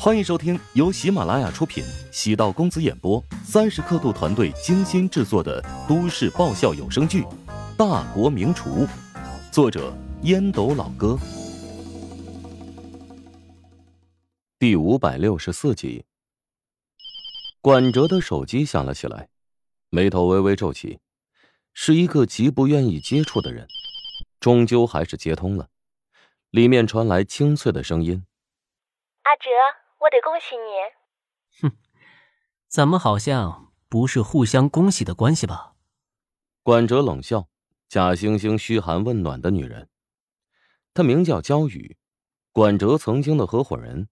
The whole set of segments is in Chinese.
欢迎收听由喜马拉雅出品、喜道公子演播、三十刻度团队精心制作的都市爆笑有声剧《大国名厨》，作者烟斗老哥，第五百六十四集。管哲的手机响了起来，眉头微微皱起，是一个极不愿意接触的人，终究还是接通了。里面传来清脆的声音：“阿哲。”我得恭喜你。哼，咱们好像不是互相恭喜的关系吧？管哲冷笑，假惺惺嘘寒问暖的女人。她名叫焦雨，管哲曾经的合伙人。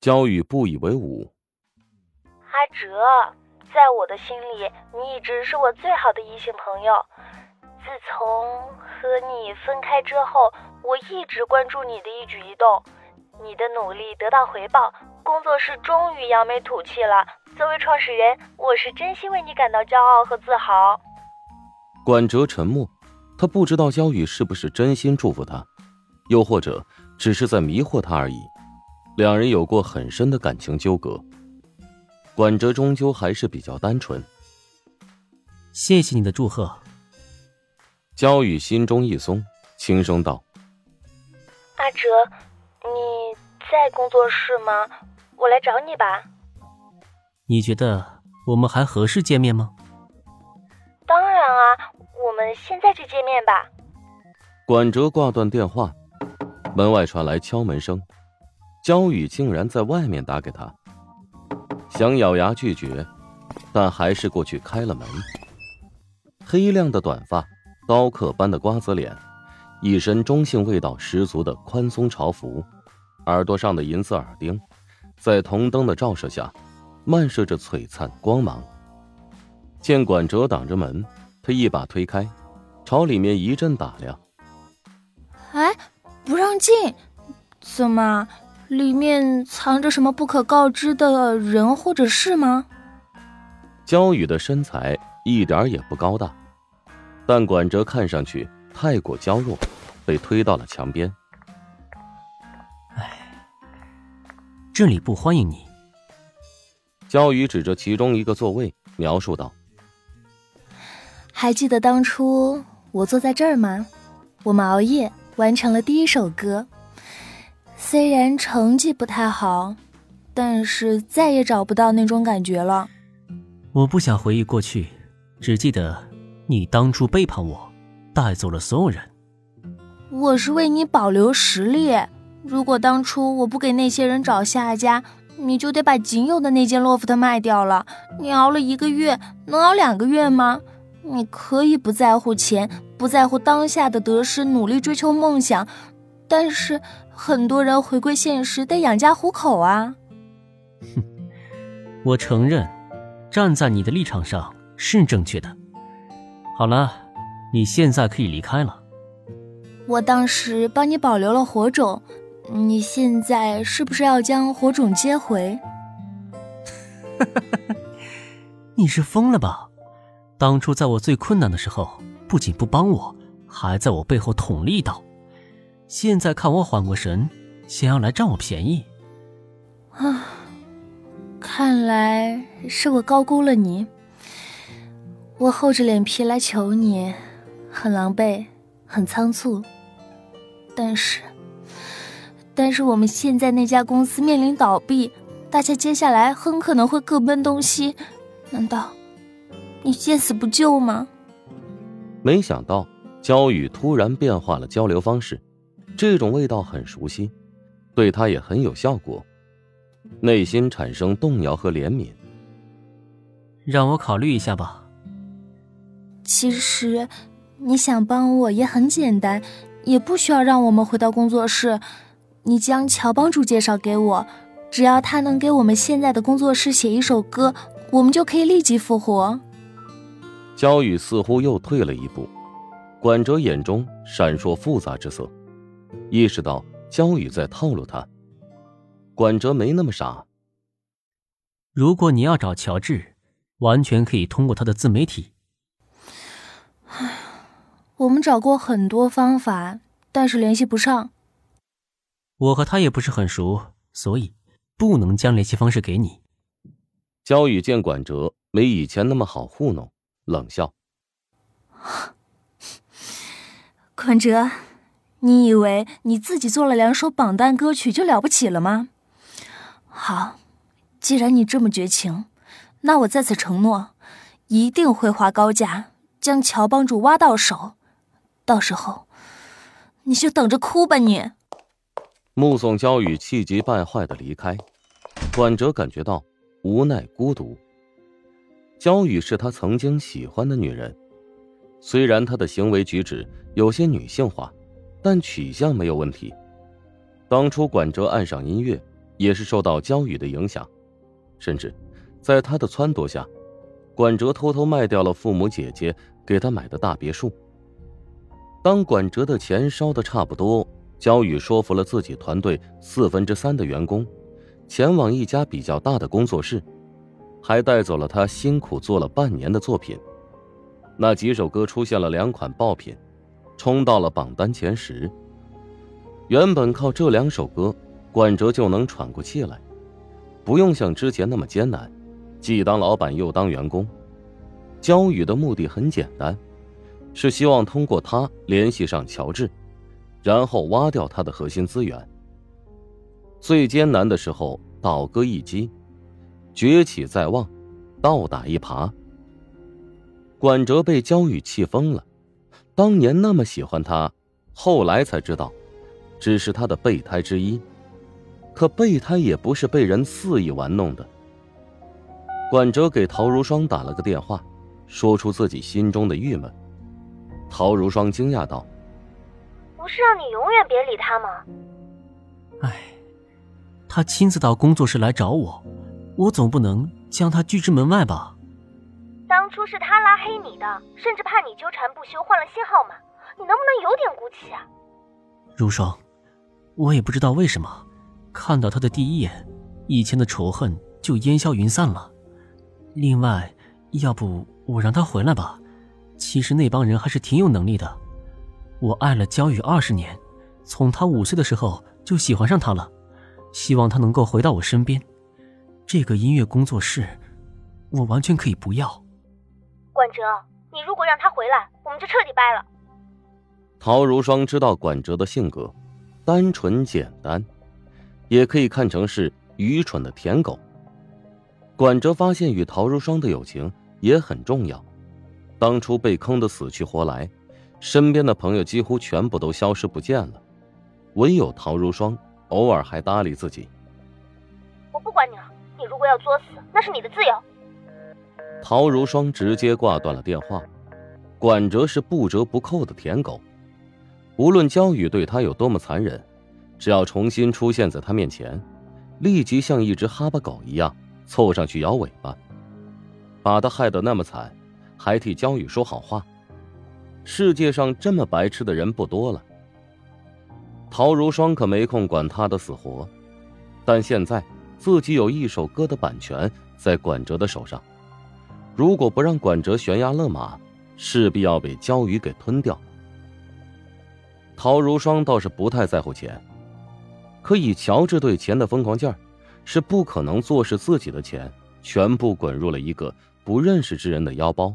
焦雨不以为伍。阿哲，在我的心里，你一直是我最好的异性朋友。自从和你分开之后，我一直关注你的一举一动。你的努力得到回报，工作室终于扬眉吐气了。作为创始人，我是真心为你感到骄傲和自豪。管哲沉默，他不知道焦雨是不是真心祝福他，又或者只是在迷惑他而已。两人有过很深的感情纠葛，管哲终究还是比较单纯。谢谢你的祝贺。焦雨心中一松，轻声道：“阿哲。”你在工作室吗？我来找你吧。你觉得我们还合适见面吗？当然啊，我们现在就见面吧。管哲挂断电话，门外传来敲门声，焦雨竟然在外面打给他。想咬牙拒绝，但还是过去开了门。黑亮的短发，刀刻般的瓜子脸。一身中性味道十足的宽松潮服，耳朵上的银色耳钉，在铜灯的照射下，漫射着璀璨光芒。见管哲挡着门，他一把推开，朝里面一阵打量。哎，不让进？怎么，里面藏着什么不可告知的人或者事吗？焦雨的身材一点也不高大，但管哲看上去太过娇弱。被推到了墙边。这里不欢迎你。焦宇指着其中一个座位，描述道：“还记得当初我坐在这儿吗？我们熬夜完成了第一首歌，虽然成绩不太好，但是再也找不到那种感觉了。我不想回忆过去，只记得你当初背叛我，带走了所有人。”我是为你保留实力。如果当初我不给那些人找下家，你就得把仅有的那间洛夫特卖掉了。你熬了一个月，能熬两个月吗？你可以不在乎钱，不在乎当下的得失，努力追求梦想，但是很多人回归现实得养家糊口啊。哼，我承认，站在你的立场上是正确的。好了，你现在可以离开了。我当时帮你保留了火种，你现在是不是要将火种接回？你是疯了吧？当初在我最困难的时候，不仅不帮我，还在我背后捅了一刀。现在看我缓过神，想要来占我便宜。啊，看来是我高估了你。我厚着脸皮来求你，很狼狈，很仓促。但是，但是我们现在那家公司面临倒闭，大家接下来很可能会各奔东西。难道你见死不救吗？没想到焦雨突然变化了交流方式，这种味道很熟悉，对他也很有效果，内心产生动摇和怜悯。让我考虑一下吧。其实，你想帮我也很简单。也不需要让我们回到工作室，你将乔帮主介绍给我，只要他能给我们现在的工作室写一首歌，我们就可以立即复活。焦雨似乎又退了一步，管哲眼中闪烁复杂之色，意识到焦雨在套路他。管哲没那么傻。如果你要找乔治，完全可以通过他的自媒体。唉。我们找过很多方法，但是联系不上。我和他也不是很熟，所以不能将联系方式给你。焦宇见管哲没以前那么好糊弄，冷笑：“ 管哲，你以为你自己做了两首榜单歌曲就了不起了吗？好，既然你这么绝情，那我在此承诺，一定会花高价将乔帮主挖到手，到时候你就等着哭吧！你。”目送焦宇气急败坏的离开，管哲感觉到。无奈孤独。焦雨是他曾经喜欢的女人，虽然她的行为举止有些女性化，但取向没有问题。当初管哲爱上音乐，也是受到焦雨的影响，甚至在他的撺掇下，管哲偷偷卖掉了父母姐姐给他买的大别墅。当管哲的钱烧的差不多，焦宇说服了自己团队四分之三的员工。前往一家比较大的工作室，还带走了他辛苦做了半年的作品。那几首歌出现了两款爆品，冲到了榜单前十。原本靠这两首歌，管哲就能喘过气来，不用像之前那么艰难，既当老板又当员工。焦宇的目的很简单，是希望通过他联系上乔治，然后挖掉他的核心资源。最艰难的时候，倒戈一击；崛起在望，倒打一耙。管哲被焦宇气疯了，当年那么喜欢他，后来才知道，只是他的备胎之一。可备胎也不是被人肆意玩弄的。管哲给陶如霜打了个电话，说出自己心中的郁闷。陶如霜惊讶道：“不是让你永远别理他吗？”哎。他亲自到工作室来找我，我总不能将他拒之门外吧？当初是他拉黑你的，甚至怕你纠缠不休，换了新号码。你能不能有点骨气啊？如霜，我也不知道为什么，看到他的第一眼，以前的仇恨就烟消云散了。另外，要不我让他回来吧？其实那帮人还是挺有能力的。我爱了焦雨二十年，从他五岁的时候就喜欢上他了。希望他能够回到我身边。这个音乐工作室，我完全可以不要。管哲，你如果让他回来，我们就彻底掰了。陶如霜知道管哲的性格，单纯简单，也可以看成是愚蠢的舔狗。管哲发现与陶如霜的友情也很重要。当初被坑的死去活来，身边的朋友几乎全部都消失不见了，唯有陶如霜。偶尔还搭理自己。我不管你了，你如果要作死，那是你的自由。陶如霜直接挂断了电话。管哲是不折不扣的舔狗，无论焦宇对他有多么残忍，只要重新出现在他面前，立即像一只哈巴狗一样凑上去摇尾巴，把他害得那么惨，还替焦宇说好话。世界上这么白痴的人不多了。陶如霜可没空管他的死活，但现在自己有一首歌的版权在管哲的手上，如果不让管哲悬崖勒马，势必要被焦宇给吞掉。陶如霜倒是不太在乎钱，可以乔治对钱的疯狂劲儿，是不可能坐视自己的钱全部滚入了一个不认识之人的腰包。